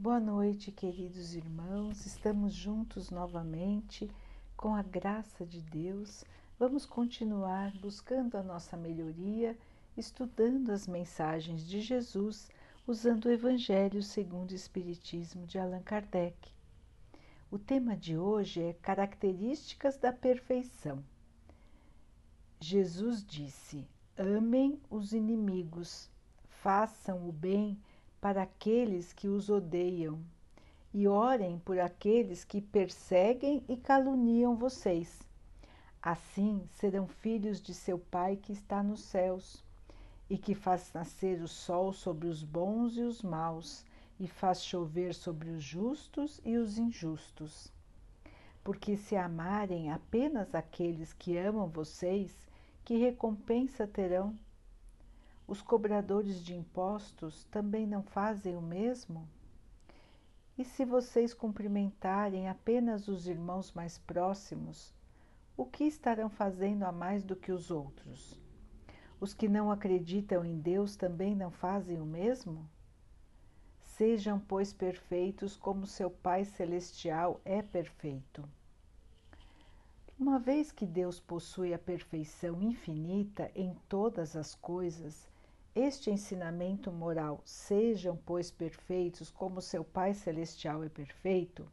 Boa noite, queridos irmãos. Estamos juntos novamente com a graça de Deus. Vamos continuar buscando a nossa melhoria, estudando as mensagens de Jesus, usando o Evangelho segundo o Espiritismo de Allan Kardec. O tema de hoje é Características da Perfeição. Jesus disse: Amem os inimigos, façam o bem para aqueles que os odeiam e orem por aqueles que perseguem e caluniam vocês. Assim serão filhos de seu Pai que está nos céus e que faz nascer o sol sobre os bons e os maus e faz chover sobre os justos e os injustos. Porque se amarem apenas aqueles que amam vocês, que recompensa terão? Os cobradores de impostos também não fazem o mesmo? E se vocês cumprimentarem apenas os irmãos mais próximos, o que estarão fazendo a mais do que os outros? Os que não acreditam em Deus também não fazem o mesmo? Sejam, pois, perfeitos como seu Pai Celestial é perfeito. Uma vez que Deus possui a perfeição infinita em todas as coisas, este ensinamento moral, sejam, pois, perfeitos como seu Pai Celestial é perfeito,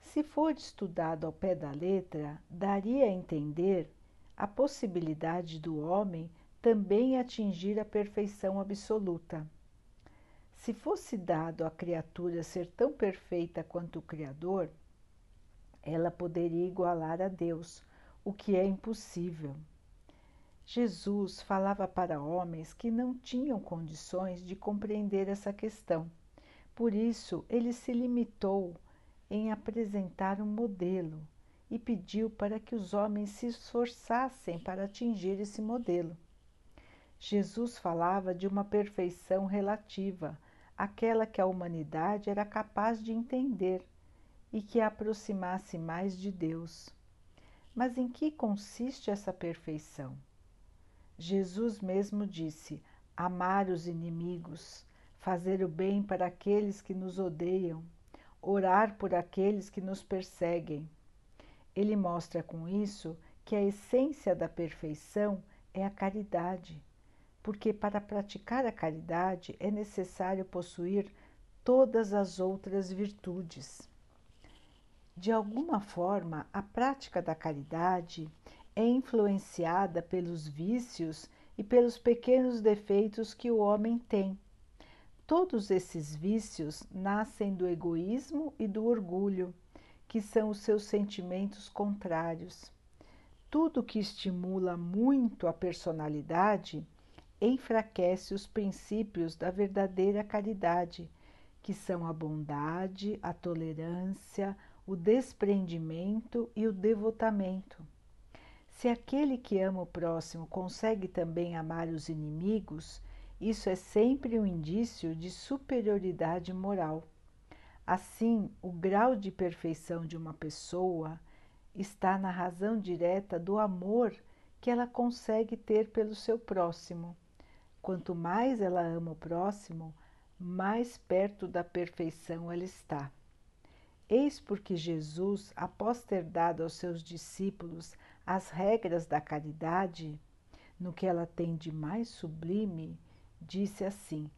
se for estudado ao pé da letra, daria a entender a possibilidade do homem também atingir a perfeição absoluta. Se fosse dado à criatura ser tão perfeita quanto o Criador, ela poderia igualar a Deus, o que é impossível. Jesus falava para homens que não tinham condições de compreender essa questão. Por isso, ele se limitou em apresentar um modelo e pediu para que os homens se esforçassem para atingir esse modelo. Jesus falava de uma perfeição relativa, aquela que a humanidade era capaz de entender e que a aproximasse mais de Deus. Mas em que consiste essa perfeição? Jesus mesmo disse: amar os inimigos, fazer o bem para aqueles que nos odeiam, orar por aqueles que nos perseguem. Ele mostra com isso que a essência da perfeição é a caridade, porque para praticar a caridade é necessário possuir todas as outras virtudes. De alguma forma, a prática da caridade é influenciada pelos vícios e pelos pequenos defeitos que o homem tem. Todos esses vícios nascem do egoísmo e do orgulho, que são os seus sentimentos contrários. Tudo que estimula muito a personalidade enfraquece os princípios da verdadeira caridade, que são a bondade, a tolerância, o desprendimento e o devotamento. Se aquele que ama o próximo consegue também amar os inimigos, isso é sempre um indício de superioridade moral. Assim, o grau de perfeição de uma pessoa está na razão direta do amor que ela consegue ter pelo seu próximo. Quanto mais ela ama o próximo, mais perto da perfeição ela está. Eis porque Jesus, após ter dado aos seus discípulos as regras da caridade, no que ela tem de mais sublime, disse assim: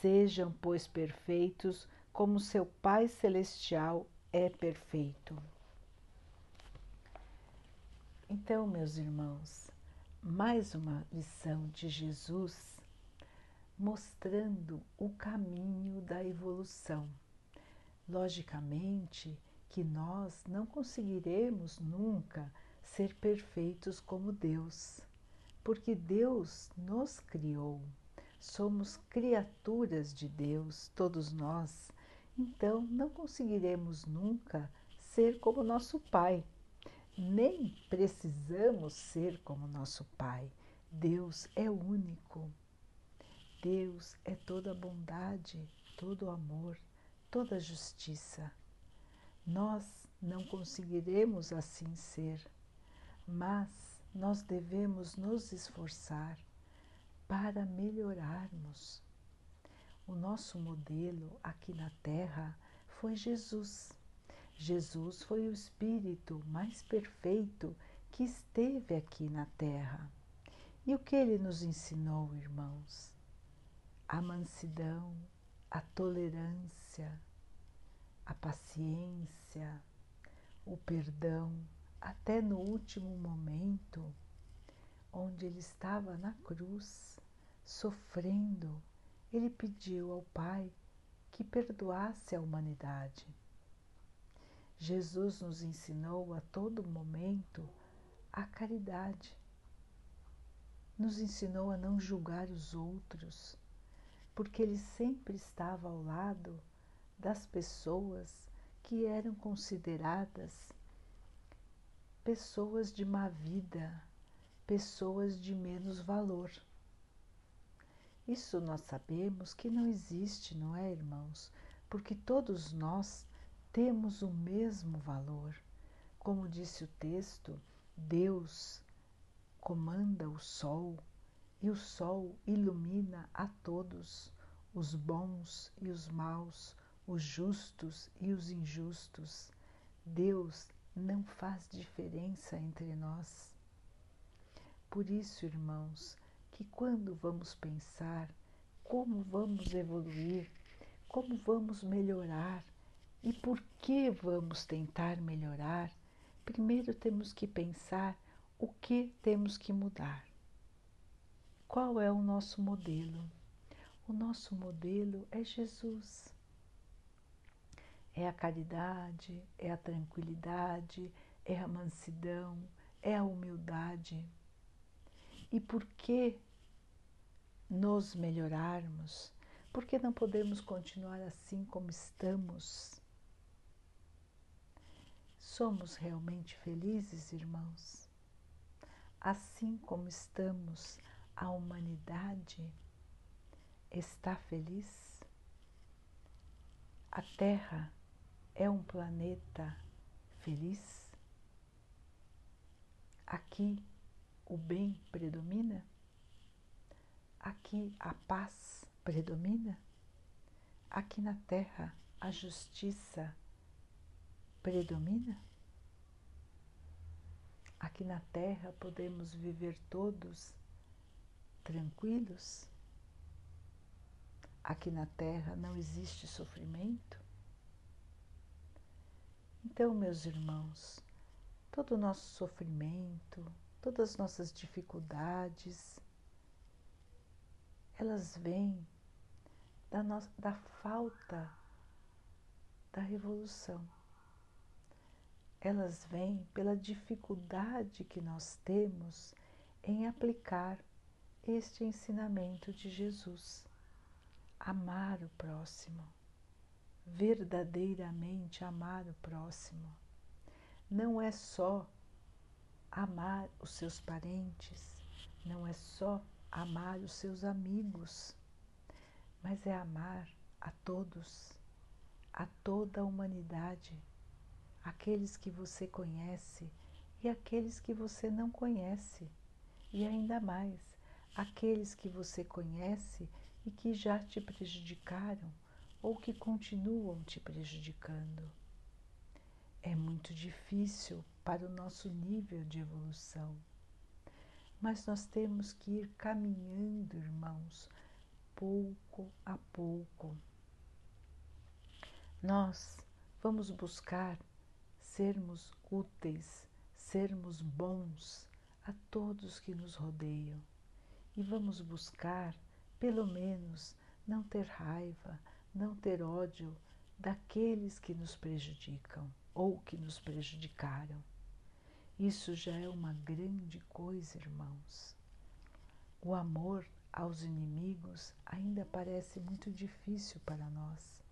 Sejam, pois, perfeitos, como seu Pai Celestial é perfeito. Então, meus irmãos, mais uma lição de Jesus mostrando o caminho da evolução. Logicamente que nós não conseguiremos nunca ser perfeitos como Deus, porque Deus nos criou. Somos criaturas de Deus, todos nós. Então, não conseguiremos nunca ser como nosso Pai. Nem precisamos ser como nosso Pai. Deus é único. Deus é toda bondade, todo amor, toda justiça. Nós não conseguiremos assim ser mas nós devemos nos esforçar para melhorarmos. O nosso modelo aqui na Terra foi Jesus. Jesus foi o Espírito mais perfeito que esteve aqui na Terra. E o que ele nos ensinou, irmãos? A mansidão, a tolerância, a paciência, o perdão, até no último momento, onde ele estava na cruz, sofrendo, ele pediu ao Pai que perdoasse a humanidade. Jesus nos ensinou a todo momento a caridade. Nos ensinou a não julgar os outros, porque ele sempre estava ao lado das pessoas que eram consideradas pessoas de má vida, pessoas de menos valor. Isso nós sabemos que não existe, não é, irmãos? Porque todos nós temos o mesmo valor. Como disse o texto, Deus comanda o sol e o sol ilumina a todos, os bons e os maus, os justos e os injustos. Deus não faz diferença entre nós. Por isso, irmãos, que quando vamos pensar como vamos evoluir, como vamos melhorar e por que vamos tentar melhorar, primeiro temos que pensar o que temos que mudar. Qual é o nosso modelo? O nosso modelo é Jesus é a caridade, é a tranquilidade, é a mansidão, é a humildade. E por que nos melhorarmos? Por que não podemos continuar assim como estamos? Somos realmente felizes, irmãos? Assim como estamos, a humanidade está feliz? A Terra é um planeta feliz? Aqui o bem predomina? Aqui a paz predomina? Aqui na Terra a justiça predomina? Aqui na Terra podemos viver todos tranquilos? Aqui na Terra não existe sofrimento? Então, meus irmãos, todo o nosso sofrimento, todas as nossas dificuldades, elas vêm da, nossa, da falta da revolução. Elas vêm pela dificuldade que nós temos em aplicar este ensinamento de Jesus. Amar o próximo verdadeiramente amar o próximo. Não é só amar os seus parentes, não é só amar os seus amigos, mas é amar a todos, a toda a humanidade, aqueles que você conhece e aqueles que você não conhece, e ainda mais, aqueles que você conhece e que já te prejudicaram ou que continuam te prejudicando. É muito difícil para o nosso nível de evolução, mas nós temos que ir caminhando, irmãos, pouco a pouco. Nós vamos buscar sermos úteis, sermos bons a todos que nos rodeiam e vamos buscar, pelo menos, não ter raiva, não ter ódio daqueles que nos prejudicam ou que nos prejudicaram. Isso já é uma grande coisa, irmãos. O amor aos inimigos ainda parece muito difícil para nós,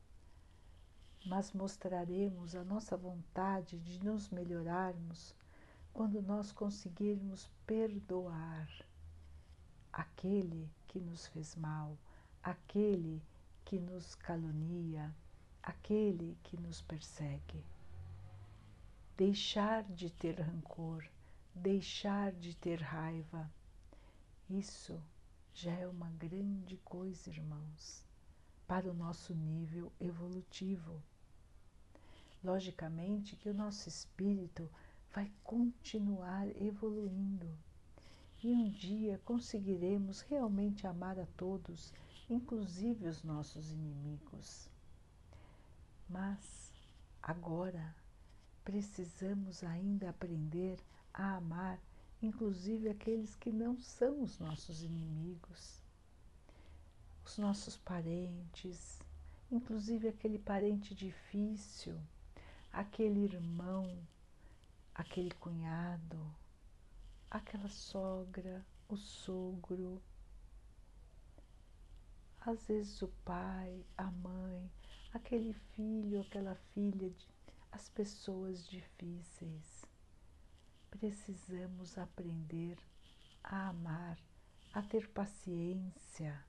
mas mostraremos a nossa vontade de nos melhorarmos quando nós conseguirmos perdoar aquele que nos fez mal, aquele que que nos calunia, aquele que nos persegue. Deixar de ter rancor, deixar de ter raiva, isso já é uma grande coisa, irmãos. para o nosso nível evolutivo. Logicamente que o nosso espírito vai continuar evoluindo e um dia conseguiremos realmente amar a todos, inclusive os nossos inimigos. Mas agora precisamos ainda aprender a amar, inclusive aqueles que não são os nossos inimigos, os nossos parentes, inclusive aquele parente difícil, aquele irmão, aquele cunhado, aquela sogra, o sogro, às vezes o pai, a mãe, aquele filho, aquela filha, as pessoas difíceis. Precisamos aprender a amar, a ter paciência,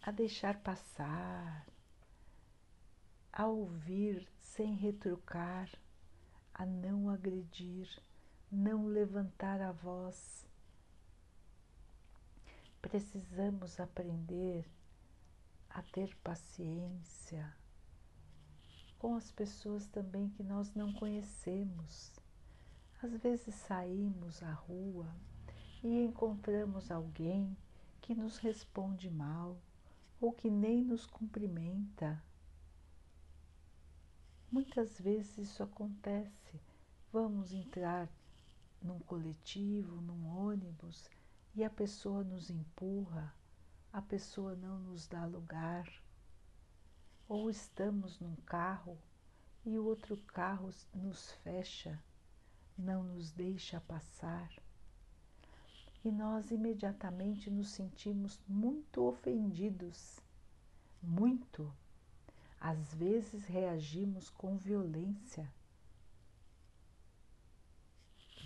a deixar passar, a ouvir sem retrucar, a não agredir não levantar a voz. Precisamos aprender a ter paciência com as pessoas também que nós não conhecemos. Às vezes saímos à rua e encontramos alguém que nos responde mal ou que nem nos cumprimenta. Muitas vezes isso acontece. Vamos entrar num coletivo, num ônibus, e a pessoa nos empurra, a pessoa não nos dá lugar. Ou estamos num carro e o outro carro nos fecha, não nos deixa passar. E nós imediatamente nos sentimos muito ofendidos, muito. Às vezes reagimos com violência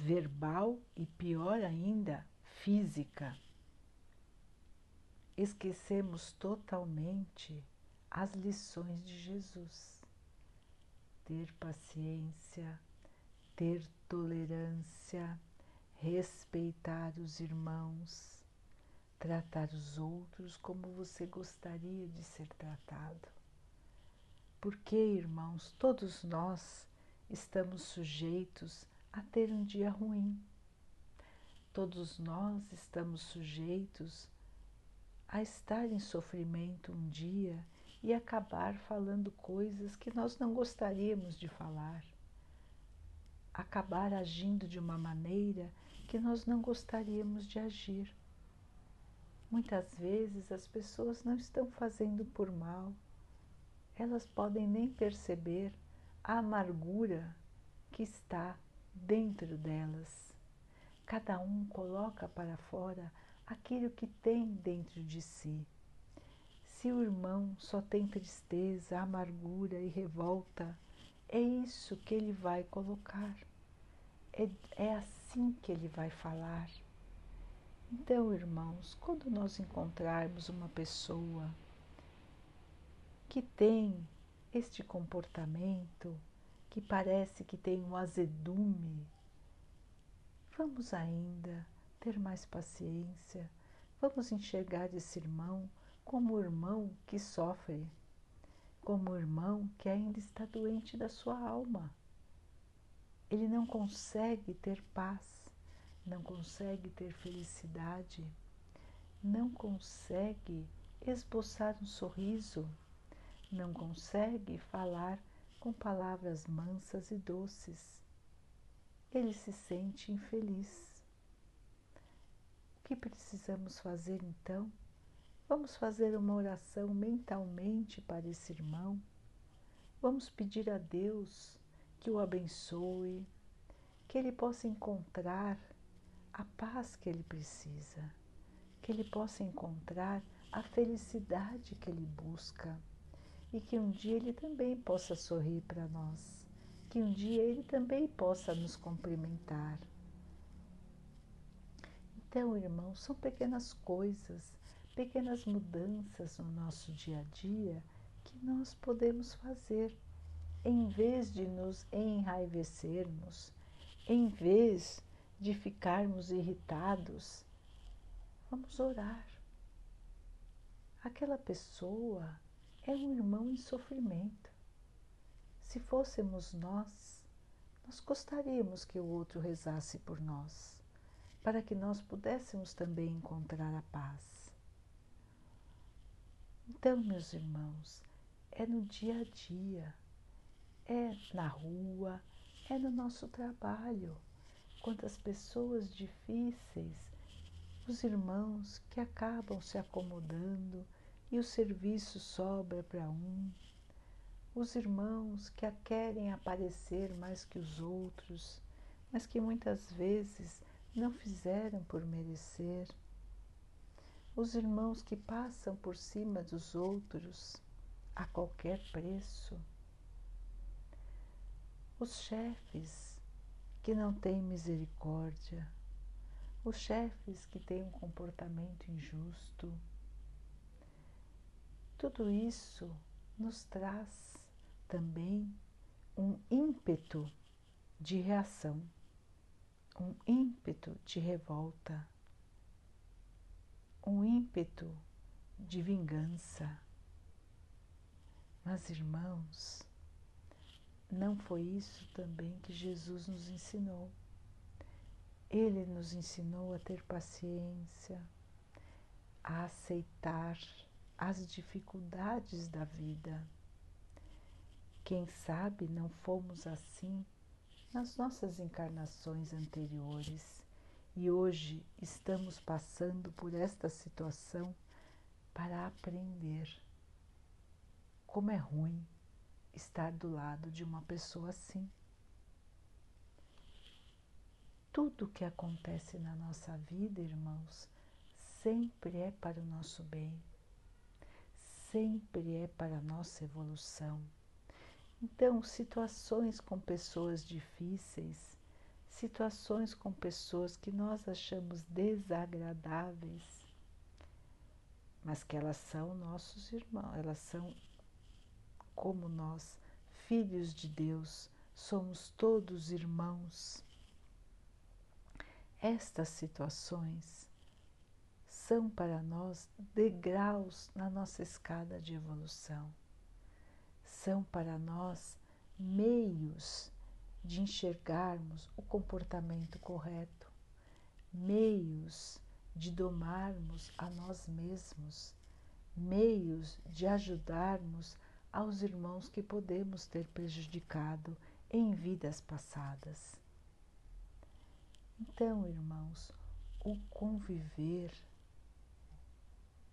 verbal e, pior ainda, física. Esquecemos totalmente as lições de Jesus. Ter paciência, ter tolerância, respeitar os irmãos, tratar os outros como você gostaria de ser tratado. Porque, irmãos, todos nós estamos sujeitos a ter um dia ruim. Todos nós estamos sujeitos a estar em sofrimento um dia e acabar falando coisas que nós não gostaríamos de falar, acabar agindo de uma maneira que nós não gostaríamos de agir. Muitas vezes as pessoas não estão fazendo por mal, elas podem nem perceber a amargura que está dentro delas. Cada um coloca para fora aquilo que tem dentro de si. Se o irmão só tem tristeza, amargura e revolta, é isso que ele vai colocar. É, é assim que ele vai falar. Então, irmãos, quando nós encontrarmos uma pessoa que tem este comportamento, que parece que tem um azedume, vamos ainda ter mais paciência, vamos enxergar esse irmão como o irmão que sofre, como o irmão que ainda está doente da sua alma. Ele não consegue ter paz, não consegue ter felicidade, não consegue esboçar um sorriso, não consegue falar com palavras mansas e doces. Ele se sente infeliz. Que precisamos fazer então? Vamos fazer uma oração mentalmente para esse irmão. Vamos pedir a Deus que o abençoe, que ele possa encontrar a paz que ele precisa, que ele possa encontrar a felicidade que ele busca e que um dia ele também possa sorrir para nós, que um dia ele também possa nos cumprimentar. Então, irmãos, são pequenas coisas, pequenas mudanças no nosso dia a dia que nós podemos fazer em vez de nos enraivecermos, em vez de ficarmos irritados, vamos orar. Aquela pessoa é um irmão em sofrimento. Se fôssemos nós, nós gostaríamos que o outro rezasse por nós, para que nós pudéssemos também encontrar a paz. Então, meus irmãos, é no dia a dia, é na rua, é no nosso trabalho. Quantas pessoas difíceis, os irmãos que acabam se acomodando e o serviço sobra para um, os irmãos que querem aparecer mais que os outros, mas que muitas vezes não fizeram por merecer, os irmãos que passam por cima dos outros a qualquer preço, os chefes que não têm misericórdia, os chefes que têm um comportamento injusto. Tudo isso nos traz também um ímpeto de reação, um ímpeto de revolta, um ímpeto de vingança. Mas, irmãos, não foi isso também que Jesus nos ensinou. Ele nos ensinou a ter paciência, a aceitar as dificuldades da vida. Quem sabe não fomos assim nas nossas encarnações anteriores e hoje estamos passando por esta situação para aprender como é ruim estar do lado de uma pessoa assim. Tudo que acontece na nossa vida, irmãos, sempre é para o nosso bem, sempre é para a nossa evolução. Então, situações com pessoas difíceis, situações com pessoas que nós achamos desagradáveis, mas que elas são nossos irmãos, elas são como nós, filhos de Deus, somos todos irmãos. Estas situações são para nós degraus na nossa escada de evolução. São para nós meios de enxergarmos o comportamento correto, meios de domarmos a nós mesmos, meios de ajudarmos aos irmãos que podemos ter prejudicado em vidas passadas. Então, irmãos, o conviver,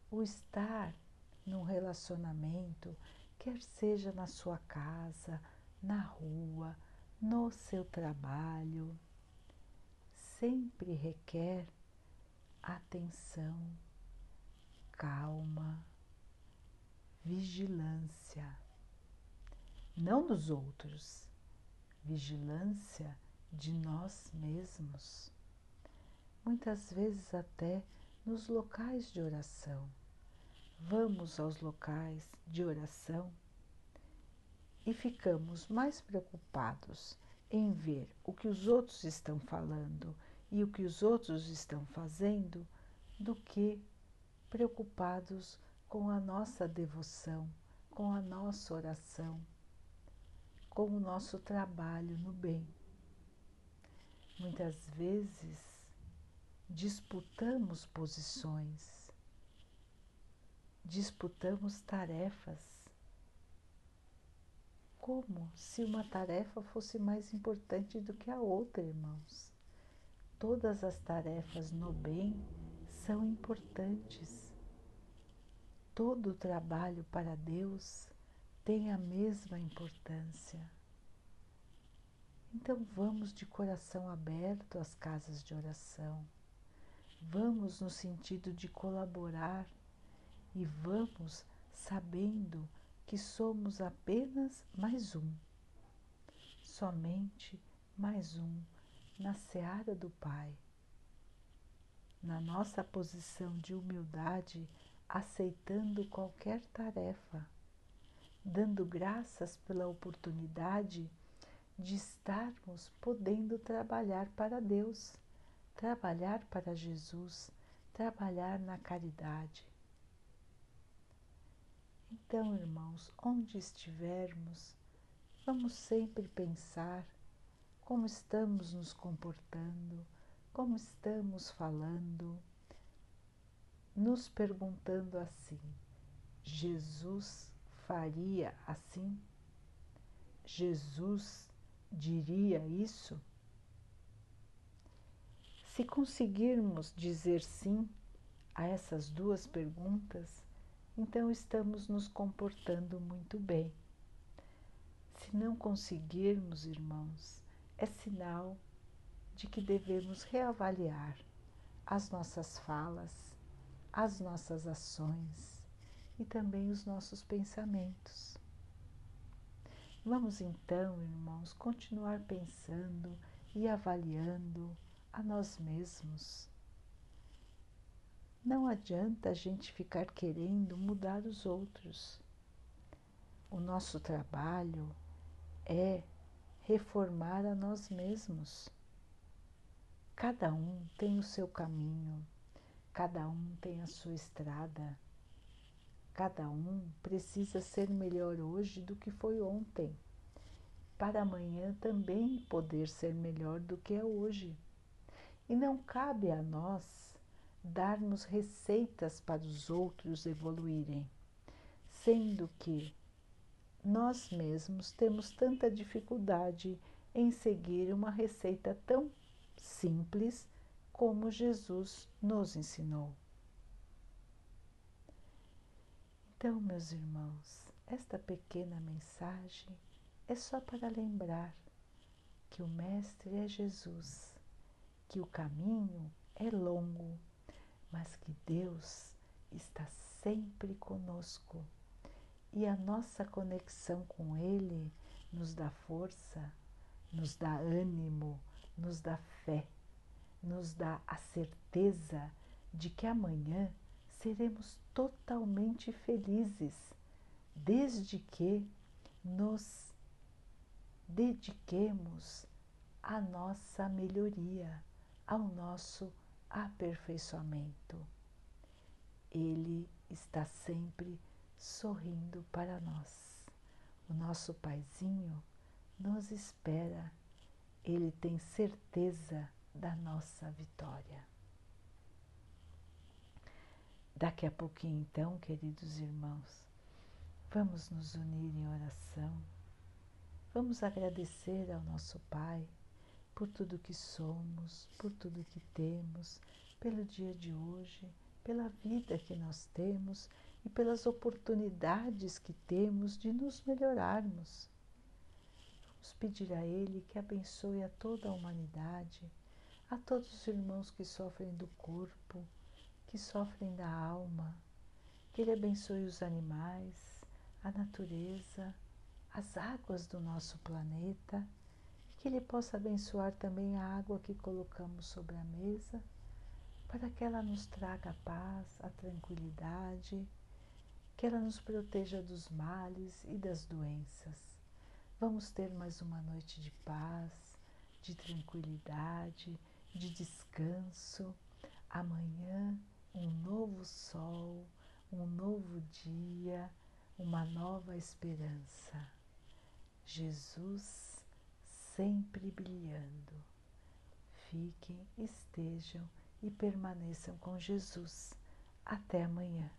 o estar num relacionamento, quer seja na sua casa, na rua, no seu trabalho, sempre requer atenção, calma, vigilância, não dos outros, vigilância de nós mesmos. Muitas vezes, até nos locais de oração. Vamos aos locais de oração e ficamos mais preocupados em ver o que os outros estão falando e o que os outros estão fazendo do que preocupados com a nossa devoção, com a nossa oração, com o nosso trabalho no bem. Muitas vezes disputamos posições, disputamos tarefas, como se uma tarefa fosse mais importante do que a outra, irmãos. Todas as tarefas no bem são importantes todo trabalho para Deus tem a mesma importância. Então vamos de coração aberto às casas de oração. Vamos no sentido de colaborar e vamos sabendo que somos apenas mais um, somente mais um na seara do Pai. Na nossa posição de humildade, aceitando qualquer tarefa, dando graças pela oportunidade de estarmos podendo trabalhar para Deus, trabalhar para Jesus, trabalhar na caridade. Então, irmãos, onde estivermos, vamos sempre pensar como estamos nos comportando, como estamos falando, nos perguntando assim: Jesus faria assim? Jesus diria isso? Se conseguirmos dizer sim a essas duas perguntas, então estamos nos comportando muito bem. Se não conseguirmos, irmãos, é sinal de que devemos reavaliar as nossas falas, as nossas ações e também os nossos pensamentos. Vamos então, irmãos, continuar pensando e avaliando a nós mesmos. Não adianta a gente ficar querendo mudar os outros. O nosso trabalho é reformar a nós mesmos. Cada um tem o seu caminho, cada um tem a sua estrada, cada um precisa ser melhor hoje do que foi ontem, para amanhã também poder ser melhor do que é hoje. E não cabe a nós darmos receitas para os outros evoluírem, sendo que nós mesmos temos tanta dificuldade em seguir uma receita tão simples como Jesus nos ensinou. Então, meus irmãos, esta pequena mensagem é só para lembrar que o Mestre é Jesus que o caminho é longo, mas que Deus está sempre conosco. E a nossa conexão com Ele nos dá força, nos dá ânimo, nos dá fé, nos dá a certeza de que amanhã seremos totalmente felizes, desde que nos dediquemos à nossa melhoria ao nosso aperfeiçoamento. Ele está sempre sorrindo para nós. O nosso Paizinho nos espera, ele tem certeza da nossa vitória. Daqui a pouquinho, então, queridos irmãos, vamos nos unir em oração, vamos agradecer ao nosso Pai por tudo que somos, por tudo que temos, pelo dia de hoje, pela vida que nós temos e pelas oportunidades que temos de nos melhorarmos. Vamos pedir a Ele que abençoe a toda a humanidade, a todos os irmãos que sofrem do corpo, que sofrem da alma, que Ele abençoe os animais, a natureza, as águas do nosso planeta que Ele possa abençoar também a água que colocamos sobre a mesa, para que ela nos traga a paz, a tranquilidade, que ela nos proteja dos males e das doenças. Vamos ter mais uma noite de paz, de tranquilidade, de descanso. Amanhã, um novo sol, um novo dia, uma nova esperança. Jesus sempre brilhando. Fiquem, estejam e permaneçam com Jesus. Até amanhã.